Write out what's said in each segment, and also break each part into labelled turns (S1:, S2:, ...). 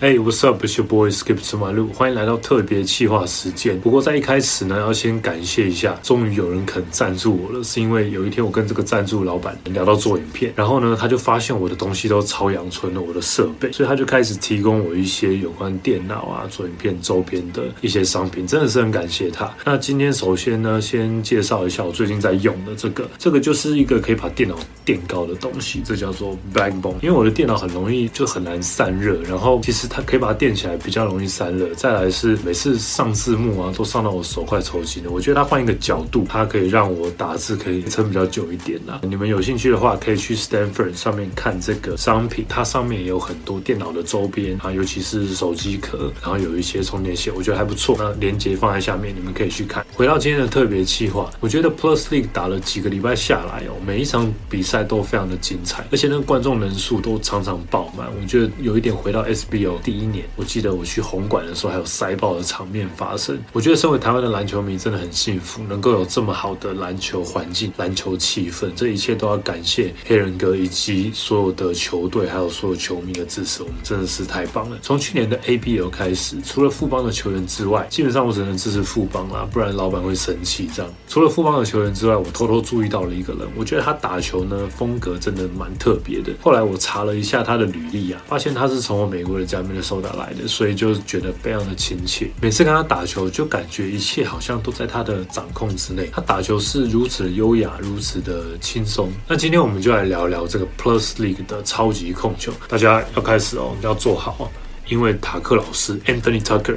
S1: Hey, what's up? It's your boy Skip 吃马路，欢迎来到特别企划时间。不过在一开始呢，要先感谢一下，终于有人肯赞助我了。是因为有一天我跟这个赞助老板聊到做影片，然后呢，他就发现我的东西都超阳春了，我的设备，所以他就开始提供我一些有关电脑啊、做影片周边的一些商品，真的是很感谢他。那今天首先呢，先介绍一下我最近在用的这个，这个就是一个可以把电脑垫高的东西，这叫做 Backbone。因为我的电脑很容易就很难散热，然后其实它可以把它垫起来，比较容易散热。再来是每次上字幕啊，都上到我手快抽筋了。我觉得它换一个角度，它可以让我打字可以撑比较久一点啦。你们有兴趣的话，可以去 Stanford 上面看这个商品，它上面也有很多电脑的周边啊，尤其是手机壳，然后有一些充电线，我觉得还不错。那链接放在下面，你们可以去看。回到今天的特别企划，我觉得 Plus League 打了几个礼拜下来哦，每一场比赛都非常的精彩，而且那个观众人数都常常爆满。我觉得有一点回到 SBO 第一年，我记得我去红馆的时候，还有塞爆的场面发生。我觉得身为台湾的篮球迷真的很幸福，能够有这么好的篮球环境、篮球气氛，这一切都要感谢黑人哥以及所有的球队还有所有球迷的支持。我们真的是太棒了。从去年的 ABL 开始，除了富邦的球员之外，基本上我只能支持富邦啦，不然老板会生气。这样，除了富邦的球员之外，我偷偷注意到了一个人，我觉得他打球呢风格真的蛮特别的。后来我查了一下他的履历啊，发现他是从我美国的家加密的收打来的，所以就觉得非常的亲切。每次跟他打球，就感觉一切好像都在他的掌控之内。他打球是如此优雅，如此的轻松。那今天我们就来聊聊这个 Plus League 的超级控球。大家要开始哦，要做好，因为塔克老师 Anthony Tucker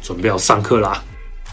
S1: 准备要上课啦。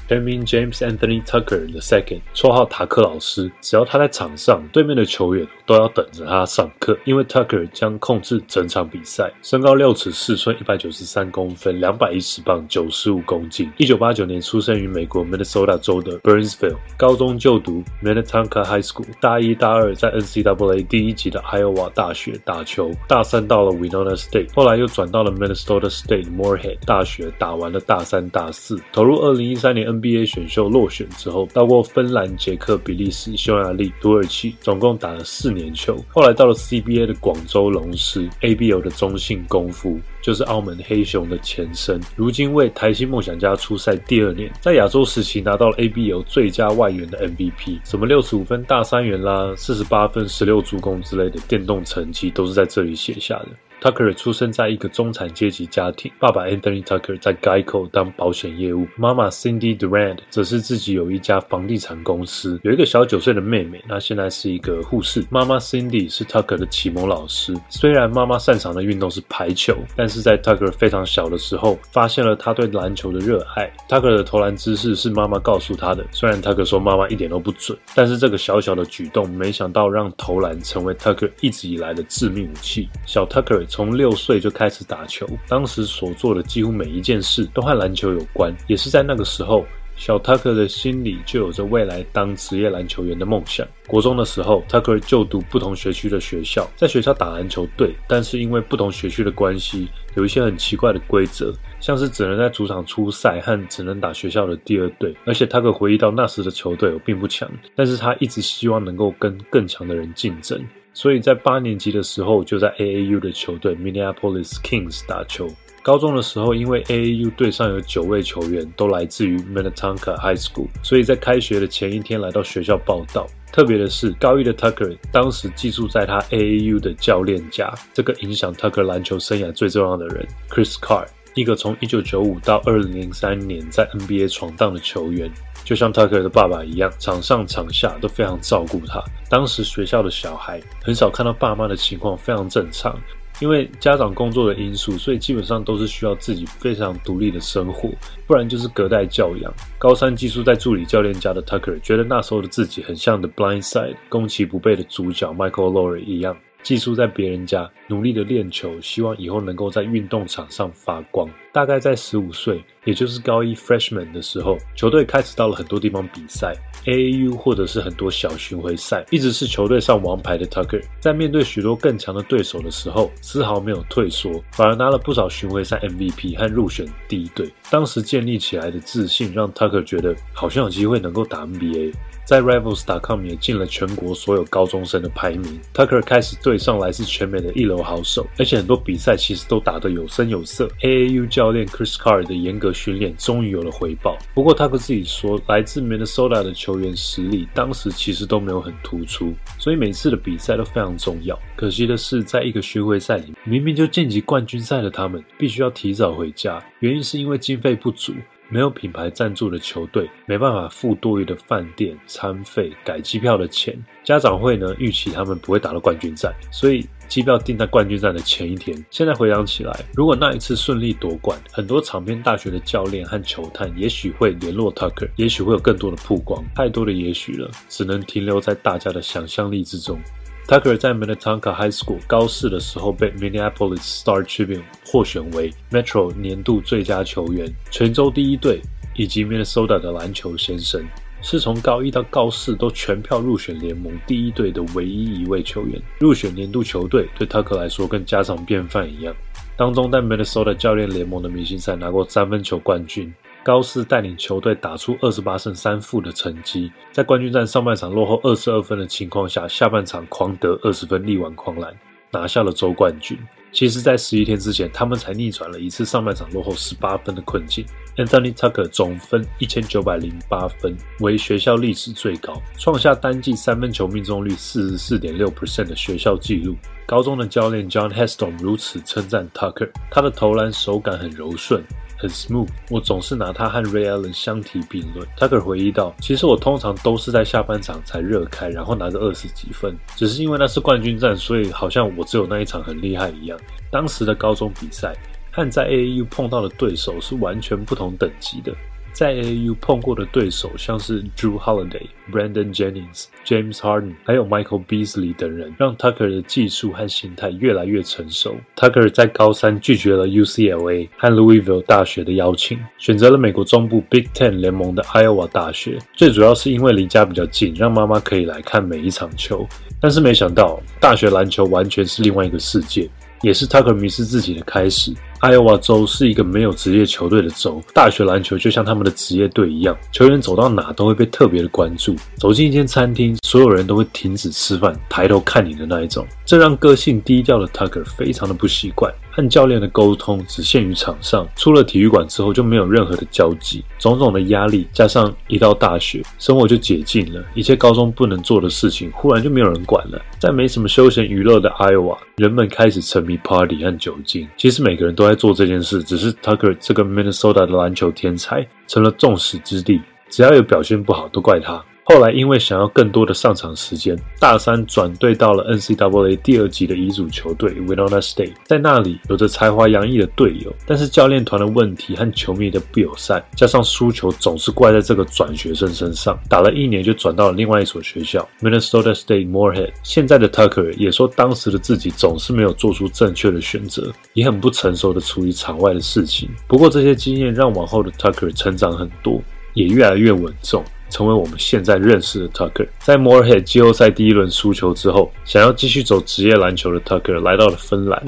S1: Benjamin James Anthony Tucker the second，绰号塔克老师。只要他在场上，对面的球员都要等着他上课，因为 Tucker 将控制整场比赛。身高六尺四寸，一百九十三公分，两百一十磅，九十五公斤。一九八九年出生于美国 Minnesota 州的 Burnsville，高中就读 Minnetonka High School，大一、大二在 NCAA 第一级的 Iowa 大学打球，大三到了 Winona State，后来又转到了 Minnesota State Moorhead 大学，打完了大三、大四，投入二零一三年 NBA 选秀落选之后，到过芬兰、捷克、比利时、匈牙利、土耳其，总共打了四年球。后来到了 CBA 的广州龙狮，ABO 的中信功夫，就是澳门黑熊的前身。如今为台新梦想家出赛第二年，在亚洲时期拿到了 ABO 最佳外援的 MVP，什么六十五分大三元啦、四十八分、十六助攻之类的电动成绩，都是在这里写下的。Tucker 出生在一个中产阶级家庭，爸爸 Anthony Tucker 在 Geico 当保险业务，妈妈 Cindy Durand 则是自己有一家房地产公司，有一个小九岁的妹妹，那现在是一个护士。妈妈 Cindy 是 Tucker 的启蒙老师，虽然妈妈擅长的运动是排球，但是在 Tucker 非常小的时候，发现了他对篮球的热爱。Tucker 的投篮姿势是妈妈告诉他的，虽然 Tucker 说妈妈一点都不准，但是这个小小的举动，没想到让投篮成为 Tucker 一直以来的致命武器。小 Tucker。从六岁就开始打球，当时所做的几乎每一件事都和篮球有关。也是在那个时候，小 Tucker 的心里就有着未来当职业篮球员的梦想。国中的时候，Tucker 就读不同学区的学校，在学校打篮球队，但是因为不同学区的关系，有一些很奇怪的规则，像是只能在主场出赛和只能打学校的第二队。而且 Tucker 回忆到那时的球队并不强，但是他一直希望能够跟更强的人竞争。所以在八年级的时候，就在 AAU 的球队 Minneapolis Kings 打球。高中的时候，因为 AAU 队上有九位球员都来自于 Minnetonka High School，所以在开学的前一天来到学校报道。特别的是，高一的 Tucker 当时寄宿在他 AAU 的教练家，这个影响 Tucker 篮球生涯最重要的人 Chris Carr，一个从1995到2003年在 NBA 闯荡的球员。就像 Tucker 的爸爸一样，场上场下都非常照顾他。当时学校的小孩很少看到爸妈的情况非常正常，因为家长工作的因素，所以基本上都是需要自己非常独立的生活，不然就是隔代教养。高三寄宿在助理教练家的 Tucker 觉得那时候的自己很像《The Blind Side》攻其不备的主角 Michael Lowry 一样，寄宿在别人家，努力的练球，希望以后能够在运动场上发光。大概在十五岁，也就是高一 freshman 的时候，球队开始到了很多地方比赛，AAU 或者是很多小巡回赛，一直是球队上王牌的 Tucker，在面对许多更强的对手的时候，丝毫没有退缩，反而拿了不少巡回赛 MVP 和入选第一队。当时建立起来的自信，让 Tucker 觉得好像有机会能够打 NBA。在 Rivals.com 也进了全国所有高中生的排名。Tucker 开始对上来自全美的一流流好手，而且很多比赛其实都打得有声有色。AAU 教练 Chris Carr 的严格训练终于有了回报。不过他克自己说，来自 Minnesota 的球员实力当时其实都没有很突出，所以每次的比赛都非常重要。可惜的是，在一个巡回赛里，明明就晋级冠军赛的他们，必须要提早回家，原因是因为经费不足。没有品牌赞助的球队没办法付多余的饭店餐费、改机票的钱。家长会呢预期他们不会打到冠军战，所以机票订在冠军战的前一天。现在回想起来，如果那一次顺利夺冠，很多场边大学的教练和球探也许会联络 Tucker，也许会有更多的曝光。太多的也许了，只能停留在大家的想象力之中。Tucker 在 Minnetonka High School 高四的时候被 Minneapolis Star Tribune 获选为 Metro 年度最佳球员、全州第一队以及 Minnesota 的篮球先生，是从高一到高四都全票入选联盟第一队的唯一一位球员。入选年度球队对 Tucker 来说跟家常便饭一样。当中在 Minnesota 教练联盟的明星赛拿过三分球冠军。高斯带领球队打出二十八胜三负的成绩，在冠军战上半场落后二十二分的情况下，下半场狂得二十分力挽狂澜，拿下了周冠军。其实，在十一天之前，他们才逆转了一次上半场落后十八分的困境。Anthony Tucker 总分一千九百零八分，为学校历史最高，创下单季三分球命中率四十四点六 percent 的学校纪录。高中的教练 John Heston 如此称赞 Tucker，他的投篮手感很柔顺。很 smooth，我总是拿他和 Ray Allen 相提并论。Tucker 回忆到：“其实我通常都是在下半场才热开，然后拿着二十几分，只是因为那是冠军战，所以好像我只有那一场很厉害一样。”当时的高中比赛和在 AAU 碰到的对手是完全不同等级的。在 AAU 碰过的对手，像是 Drew Holiday、Brandon Jennings、James Harden，还有 Michael Beasley 等人，让 Tucker 的技术和心态越来越成熟。Tucker 在高三拒绝了 UCLA 和 Louisville 大学的邀请，选择了美国中部 Big Ten 联盟的 Iowa 大学。最主要是因为离家比较近，让妈妈可以来看每一场球。但是没想到，大学篮球完全是另外一个世界。也是 Tucker 迷失自己的开始。艾奥瓦州是一个没有职业球队的州，大学篮球就像他们的职业队一样，球员走到哪都会被特别的关注。走进一间餐厅，所有人都会停止吃饭，抬头看你的那一种。这让个性低调的 Tucker 非常的不习惯。和教练的沟通只限于场上，出了体育馆之后就没有任何的交集。种种的压力加上一到大学，生活就解禁了，一切高中不能做的事情，忽然就没有人管了。在没什么休闲娱乐的 Iowa，人们开始沉迷 party 和酒精。其实每个人都在做这件事，只是 Tucker 这个 Minnesota 的篮球天才成了众矢之的，只要有表现不好，都怪他。后来因为想要更多的上场时间，大三转队到了 NCAA 第二级的乙组球队 Winona State，在那里有着才华洋溢的队友，但是教练团的问题和球迷的不友善，加上输球总是怪在这个转学生身上，打了一年就转到了另外一所学校 Minnesota State Moorhead。现在的 Tucker 也说，当时的自己总是没有做出正确的选择，也很不成熟的处理场外的事情。不过这些经验让往后的 Tucker 成长很多，也越来越稳重。成为我们现在认识的 Tucker。在 Morehead 季后赛第一轮输球之后，想要继续走职业篮球的 Tucker 来到了芬兰，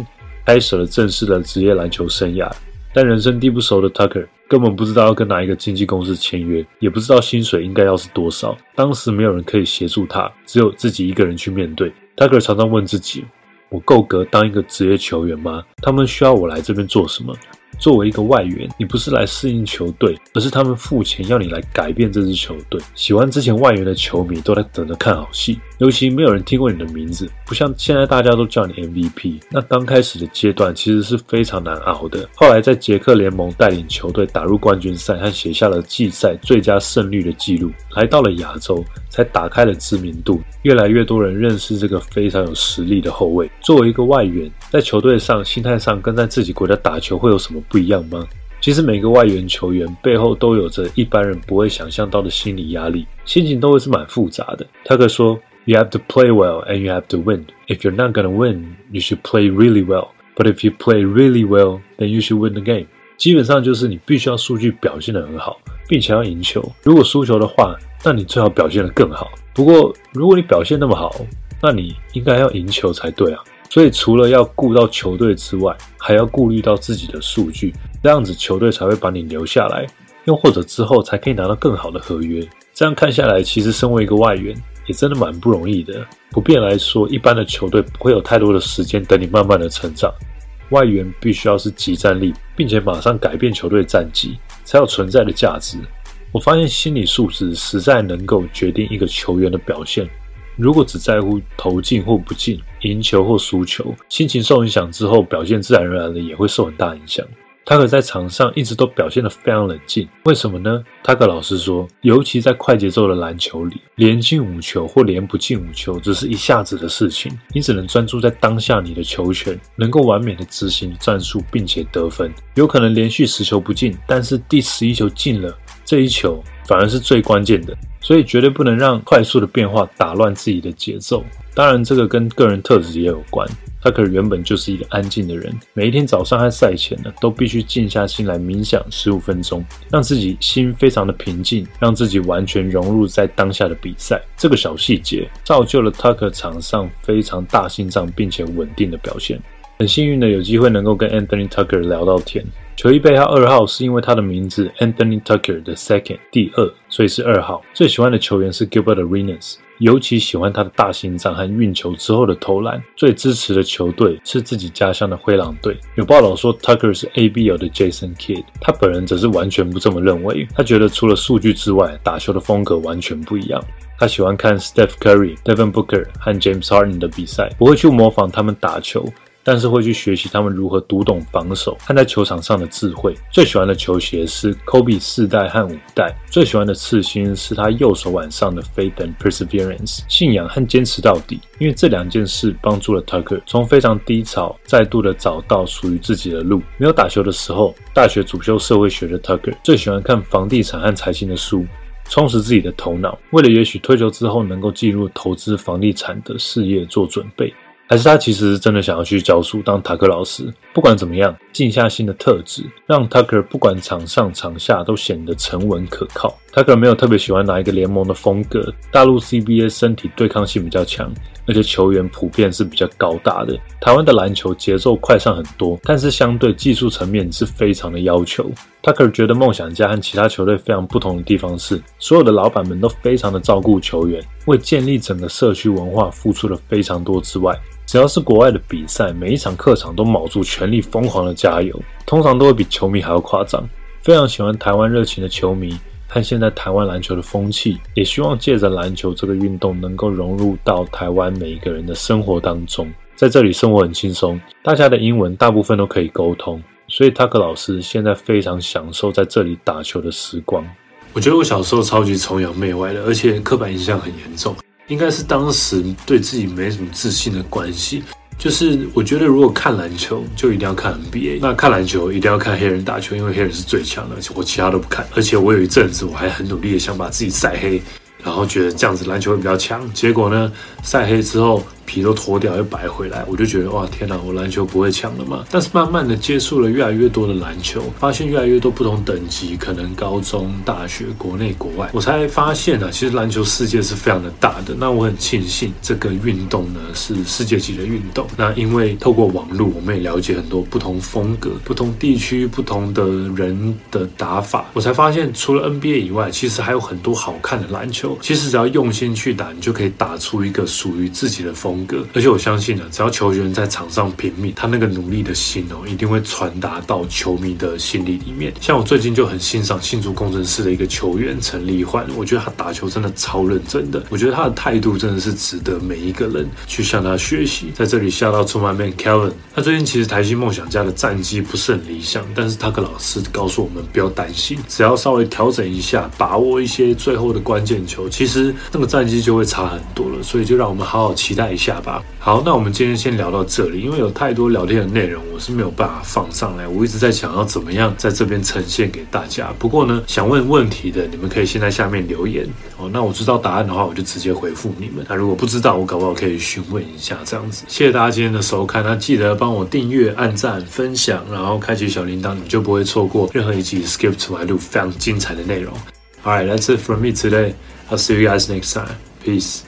S1: 开始了正式的职业篮球生涯。但人生地不熟的 Tucker 根本不知道要跟哪一个经纪公司签约，也不知道薪水应该要是多少。当时没有人可以协助他，只有自己一个人去面对。Tucker 常常问自己：我够格当一个职业球员吗？他们需要我来这边做什么？作为一个外援，你不是来适应球队，而是他们付钱要你来改变这支球队。喜欢之前外援的球迷都在等着看好戏，尤其没有人听过你的名字，不像现在大家都叫你 MVP。那刚开始的阶段其实是非常难熬的。后来在捷克联盟带领球队打入冠军赛，和写下了季赛最佳胜率的记录，来到了亚洲才打开了知名度，越来越多人认识这个非常有实力的后卫。作为一个外援，在球队上心态上跟在自己国家打球会有什么？不一样吗？其实每个外援球员背后都有着一般人不会想象到的心理压力，心情都会是蛮复杂的。他可说：“You have to play well and you have to win. If you're not gonna win, you should play really well. But if you play really well, then you should win the game.” 基本上就是你必须要数据表现得很好，并且要赢球。如果输球的话，那你最好表现得更好。不过如果你表现那么好，那你应该要赢球才对啊。所以除了要顾到球队之外，还要顾虑到自己的数据，这样子球队才会把你留下来，又或者之后才可以拿到更好的合约。这样看下来，其实身为一个外援，也真的蛮不容易的。普遍来说，一般的球队不会有太多的时间等你慢慢的成长。外援必须要是集战力，并且马上改变球队战绩，才有存在的价值。我发现心理素质实在能够决定一个球员的表现。如果只在乎投进或不进、赢球或输球，心情受影响之后，表现自然而然的也会受很大影响。他可在场上一直都表现得非常冷静，为什么呢？他可老实说，尤其在快节奏的篮球里，连进五球或连不进五球，只是一下子的事情。你只能专注在当下你的球权，能够完美的执行战术，并且得分。有可能连续十球不进，但是第十一球进了，这一球反而是最关键的。所以绝对不能让快速的变化打乱自己的节奏。当然，这个跟个人特质也有关。他可能原本就是一个安静的人，每一天早上和赛前呢，都必须静下心来冥想十五分钟，让自己心非常的平静，让自己完全融入在当下的比赛。这个小细节造就了 Tucker 场上非常大心脏并且稳定的表现。很幸运的有机会能够跟 Anthony Tucker 聊到天。球衣背号二号是因为他的名字 Anthony Tucker 的 second 第二，所以是二号。最喜欢的球员是 Gilbert Arenas。尤其喜欢他的大心脏和运球之后的投篮。最支持的球队是自己家乡的灰狼队。有报道说 Tucker 是 ABL 的 Jason Kidd，他本人则是完全不这么认为。他觉得除了数据之外，打球的风格完全不一样。他喜欢看 Steph Curry、Devin Booker 和 James Harden 的比赛，不会去模仿他们打球。但是会去学习他们如何读懂防守和在球场上的智慧。最喜欢的球鞋是 Kobe 四代和五代。最喜欢的刺青是他右手腕上的 Faith and Perseverance，信仰和坚持到底。因为这两件事帮助了 Tucker 从非常低潮再度的找到属于自己的路。没有打球的时候，大学主修社会学的 Tucker 最喜欢看房地产和财经的书，充实自己的头脑。为了也许退休之后能够进入投资房地产的事业做准备。还是他其实真的想要去教书当塔克老师。不管怎么样，静下心的特质让 Tucker 不管场上场下都显得沉稳可靠。他可能没有特别喜欢哪一个联盟的风格。大陆 CBA 身体对抗性比较强，而且球员普遍是比较高大的。台湾的篮球节奏快上很多，但是相对技术层面是非常的要求。他可能觉得梦想家和其他球队非常不同的地方是，所有的老板们都非常的照顾球员，为建立整个社区文化付出了非常多之外。只要是国外的比赛，每一场客场都卯足全力疯狂的加油，通常都会比球迷还要夸张。非常喜欢台湾热情的球迷和现在台湾篮球的风气，也希望借着篮球这个运动能够融入到台湾每一个人的生活当中。在这里生活很轻松，大家的英文大部分都可以沟通，所以 Tucker 老师现在非常享受在这里打球的时光。我觉得我小时候超级崇洋媚外的，而且刻板印象很严重。应该是当时对自己没什么自信的关系，就是我觉得如果看篮球就一定要看 NBA，那看篮球一定要看黑人打球，因为黑人是最强的，而且我其他都不看。而且我有一阵子我还很努力的想把自己晒黑，然后觉得这样子篮球会比较强。结果呢，晒黑之后。皮都脱掉又白回来，我就觉得哇天哪，我篮球不会抢了吗？但是慢慢的接触了越来越多的篮球，发现越来越多不同等级，可能高中、大学、国内、国外，我才发现啊，其实篮球世界是非常的大的。那我很庆幸这个运动呢是世界级的运动。那因为透过网络，我们也了解很多不同风格、不同地区、不同的人的打法，我才发现除了 NBA 以外，其实还有很多好看的篮球。其实只要用心去打，你就可以打出一个属于自己的风。而且我相信呢，只要球员在场上拼命，他那个努力的心哦，一定会传达到球迷的心里里面。像我最近就很欣赏新竹工程师的一个球员陈立焕，我觉得他打球真的超认真的，我觉得他的态度真的是值得每一个人去向他学习。在这里下到出卖 man Kevin，他最近其实台新梦想家的战绩不是很理想，但是他跟老师告诉我们不要担心，只要稍微调整一下，把握一些最后的关键球，其实那个战绩就会差很多了。所以就让我们好好期待一下。下吧，好，那我们今天先聊到这里，因为有太多聊天的内容，我是没有办法放上来。我一直在想要怎么样在这边呈现给大家。不过呢，想问问题的，你们可以先在下面留言哦。那我知道答案的话，我就直接回复你们。那如果不知道，我搞不好可以询问一下这样子。谢谢大家今天的收看，那记得帮我订阅、按赞、分享，然后开启小铃铛，你就不会错过任何一集 Skip to My 路非常精彩的内容。Alright, that's it from me today. I'll see you guys next time. Peace.